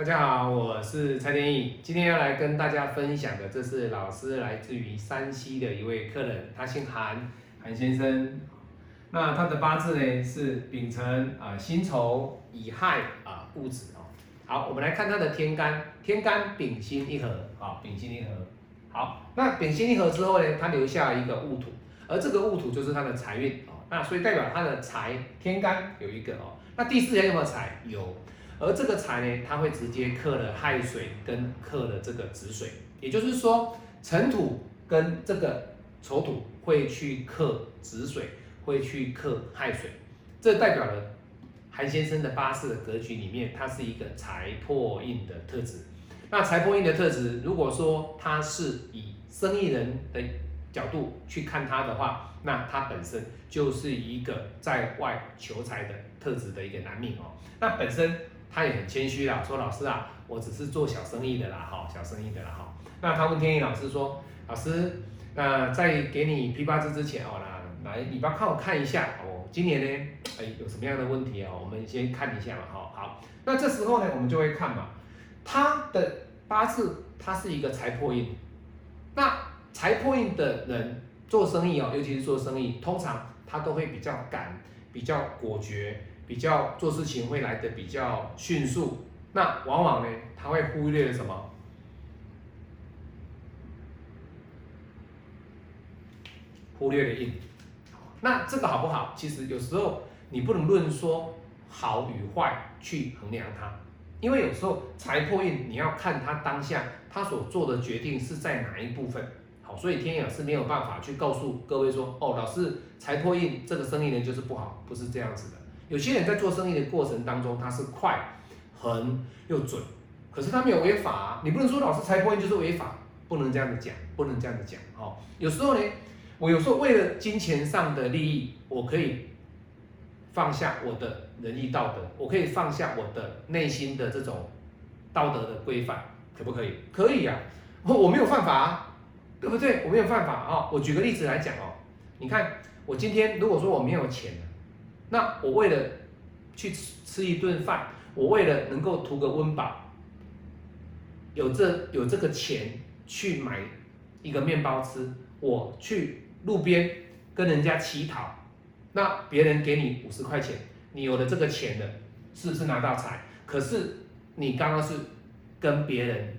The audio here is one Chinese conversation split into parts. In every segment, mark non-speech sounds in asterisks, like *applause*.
大家好，我是蔡天意，今天要来跟大家分享的，这是老师来自于山西的一位客人，他姓韩，韩先生。那他的八字呢是丙辰啊辛丑乙亥啊戊子哦。好，我们来看他的天干，天干丙辛一合啊，丙辛一合。好，那丙辛一合之后呢，他留下一个戊土，而这个戊土就是他的财运哦。那所以代表他的财天干有一个哦。那第四天有没有财？有。而这个财呢，它会直接克了亥水跟克了这个子水，也就是说辰土跟这个丑土会去克子水，会去克亥水，这代表了韩先生的八字的格局里面，它是一个财破印的特质。那财破印的特质，如果说他是以生意人的角度去看他的话，那他本身就是一个在外求财的特质的一个男命哦。那本身。他也很谦虚啦，说老师啊，我只是做小生意的啦，哈，小生意的啦，哈。那他问天意老师说，老师，那在给你批八字之前哦，那来，你帮看我看一下哦，今年呢，哎，有什么样的问题哦？我们先看一下嘛，哈，好。那这时候呢，我们就会看嘛，他的八字他是一个财破印，那财破印的人做生意哦，尤其是做生意，通常他都会比较赶，比较果决。比较做事情会来的比较迅速，那往往呢，他会忽略了什么？忽略了印。那这个好不好？其实有时候你不能论说好与坏去衡量它，因为有时候财破印，你要看他当下他所做的决定是在哪一部分。好，所以天眼是没有办法去告诉各位说，哦，老师财破印这个生意呢就是不好，不是这样子的。有些人在做生意的过程当中，他是快、狠又准，可是他没有违法，你不能说老师财破印就是违法，不能这样子讲，不能这样子讲哦。有时候呢，我有时候为了金钱上的利益，我可以放下我的仁义道德，我可以放下我的内心的这种道德的规范，可不可以？可以呀，我我没有犯法，对不对？我没有犯法啊。我举个例子来讲哦，你看我今天如果说我没有钱。那我为了去吃吃一顿饭，我为了能够图个温饱，有这有这个钱去买一个面包吃，我去路边跟人家乞讨，那别人给你五十块钱，你有了这个钱的，是不是拿到财？可是你刚刚是跟别人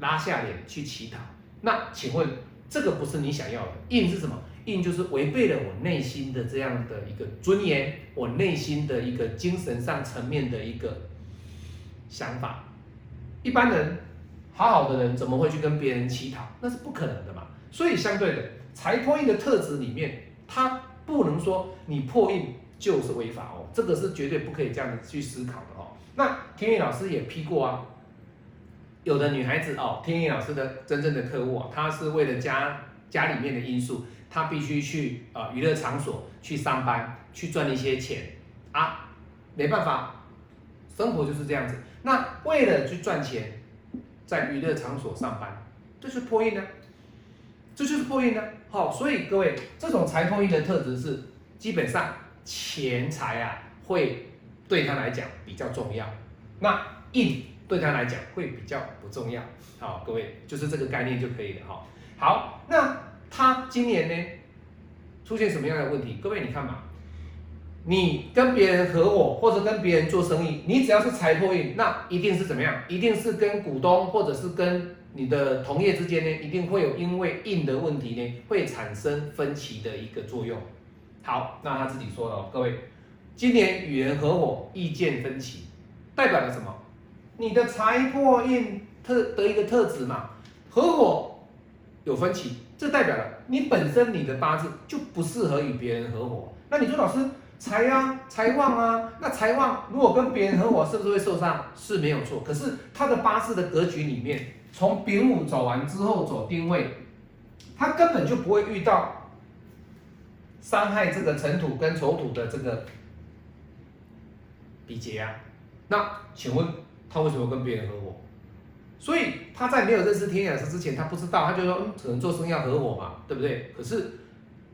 拉下脸去乞讨，那请问这个不是你想要的？印是什么？印就是违背了我内心的这样的一个尊严，我内心的一个精神上层面的一个想法。一般人好好的人怎么会去跟别人乞讨？那是不可能的嘛。所以相对的，财破印的特质里面，它不能说你破印就是违法哦，这个是绝对不可以这样子去思考的哦。那天意老师也批过啊，有的女孩子哦，天意老师的真正的客户啊，她是为了家家里面的因素。他必须去呃娱乐场所去上班，去赚一些钱啊，没办法，生活就是这样子。那为了去赚钱，在娱乐场所上班，这是破印呢，这就是破印呢。好，所以各位，这种财破印的特质是，基本上钱财啊会对他来讲比较重要，那印对他来讲会比较不重要。好，各位就是这个概念就可以了哈。好，那。他今年呢，出现什么样的问题？各位你看嘛，你跟别人合伙或者跟别人做生意，你只要是财破印，那一定是怎么样？一定是跟股东或者是跟你的同业之间呢，一定会有因为印的问题呢，会产生分歧的一个作用。好，那他自己说了，各位，今年与人合伙意见分歧，代表了什么？你的财破印特的一个特质嘛，合伙有分歧。这代表了你本身你的八字就不适合与别人合伙。那你说老师财啊财旺啊，那财旺如果跟别人合伙是不是会受伤？是没有错。可是他的八字的格局里面，从丙午走完之后走丁未，他根本就不会遇到伤害这个辰土跟丑土的这个比劫啊。那请问他为什么跟别人合伙？所以他在没有认识天眼师之前，他不知道，他就说，嗯，可能做生意要合伙嘛，对不对？可是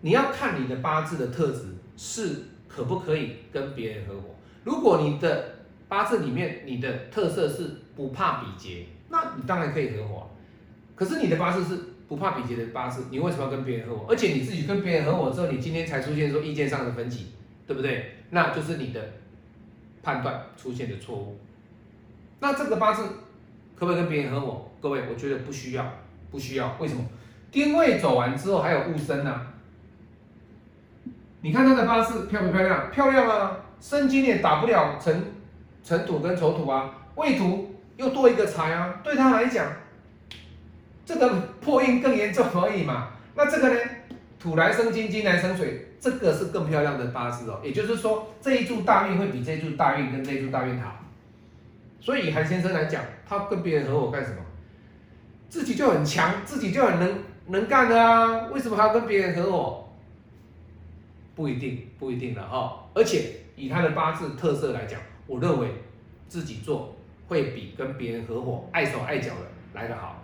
你要看你的八字的特质是可不可以跟别人合伙。如果你的八字里面你的特色是不怕比劫，那你当然可以合伙。可是你的八字是不怕比劫的八字，你为什么要跟别人合伙？而且你自己跟别人合伙之后，你今天才出现说意见上的分歧，对不对？那就是你的判断出现的错误。那这个八字可不可以跟别人合伙？各位，我觉得不需要，不需要。为什么？丁位走完之后还有戊申呢？你看他的八字漂不漂亮？漂亮啊！申金也打不了辰辰土跟丑土啊，未土又多一个财啊，对他来讲，这个破印更严重而已嘛。那这个呢？土来生金，金来生水，这个是更漂亮的八字哦。也就是说，这一柱大运会比这一柱大运跟这一柱大运好。所以韩先生来讲，他跟别人合伙干什么？自己就很强，自己就很能能干的啊，为什么还要跟别人合伙？不一定，不一定的哈。而且以他的八字特色来讲，我认为自己做会比跟别人合伙碍手碍脚的来得好。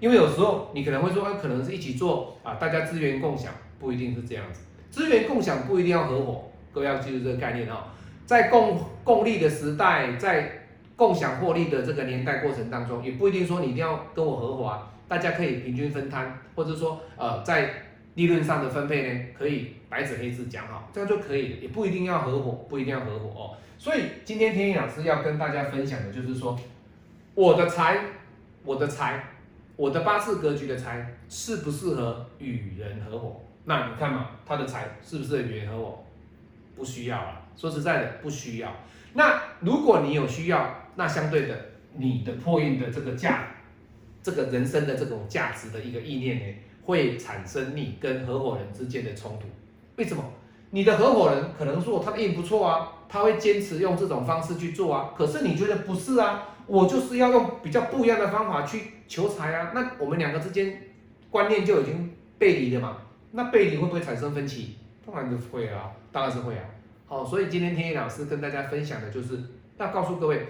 因为有时候你可能会说，可能是一起做啊，大家资源共享，不一定是这样子。资源共享不一定要合伙，各位要记住这个概念哈。在共共利的时代，在共享获利的这个年代过程当中，也不一定说你一定要跟我合伙啊，大家可以平均分摊，或者说呃在。利润上的分配呢，可以白纸黑字讲好，这样就可以了，也不一定要合伙，不一定要合伙哦。所以今天天意老师要跟大家分享的就是说，我的财，我的财，我的八字格局的财适不适合与人合伙？那你看嘛，他的财是不是与人合伙？不需要啊，说实在的，不需要。那如果你有需要，那相对的，你的破运的这个价，这个人生的这种价值的一个意念呢？会产生你跟合伙人之间的冲突，为什么？你的合伙人可能说他的运不错啊，他会坚持用这种方式去做啊，可是你觉得不是啊？我就是要用比较不一样的方法去求财啊，那我们两个之间观念就已经背离了嘛？那背离会不会产生分歧？当然就会啊，当然是会啊。好，所以今天天意老师跟大家分享的就是要告诉各位。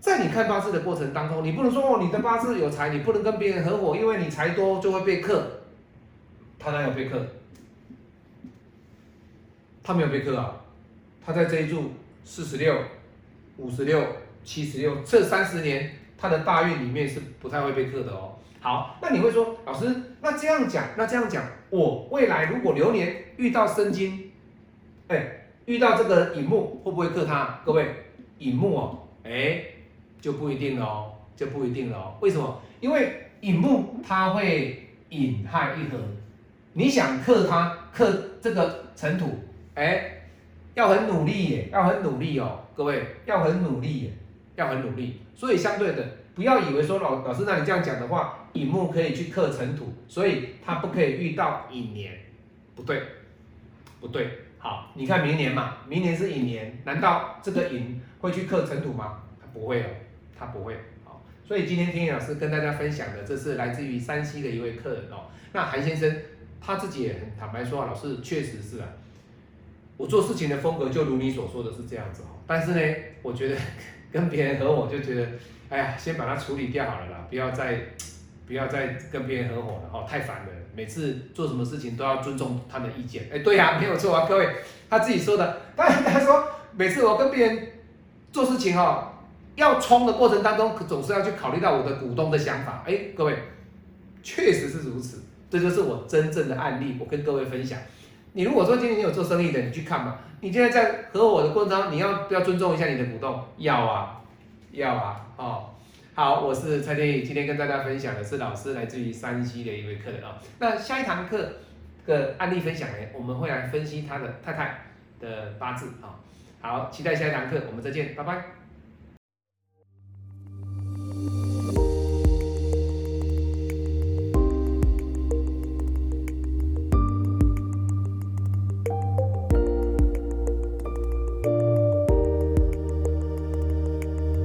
在你看八字的过程当中，你不能说哦，你的八字有财，你不能跟别人合伙，因为你财多就会被克。他哪有被克？他没有被克啊，他在这一柱四十六、五十六、七十六这三十年，他的大运里面是不太会被克的哦。好，那你会说，老师，那这样讲，那这样讲，我未来如果流年遇到生金，哎，遇到这个乙木，会不会克他？各位，乙木哦，哎。就不一定了哦，就不一定了哦。为什么？因为引木它会引亥一合，你想克它，克这个尘土，哎，要很努力耶，要很努力哦，各位要很努力耶，要很努力。所以相对的，不要以为说老老师，那你这样讲的话，引木可以去克尘土，所以它不可以遇到引年，不对，不对。好，你看明年嘛，明年是引年，难道这个引会去克尘土吗？不会哦。他不会好，所以今天天意老师跟大家分享的，这是来自于山西的一位客人哦。那韩先生他自己也很坦白说，老师确实是啊，我做事情的风格就如你所说的是这样子哦。但是呢，我觉得 *laughs* 跟别人合伙就觉得，哎呀，先把它处理掉好了啦，不要再不要再跟别人合伙了哦，太烦了。每次做什么事情都要尊重他的意见。哎，对呀，*laughs* 没有错啊，各位他自己说的。当然他说每次我跟别人做事情哦。要冲的过程当中，可总是要去考虑到我的股东的想法。哎，各位，确实是如此，这就是我真正的案例，我跟各位分享。你如果说今天你有做生意的，你去看嘛。你现在在合伙的过程当中，你要不要尊重一下你的股东？要啊，要啊。哦，好，我是蔡天宇，今天跟大家分享的是老师来自于山西的一位客人啊。那下一堂课的案例分享呢，我们会来分析他的太太的八字啊。好，期待下一堂课，我们再见，拜拜。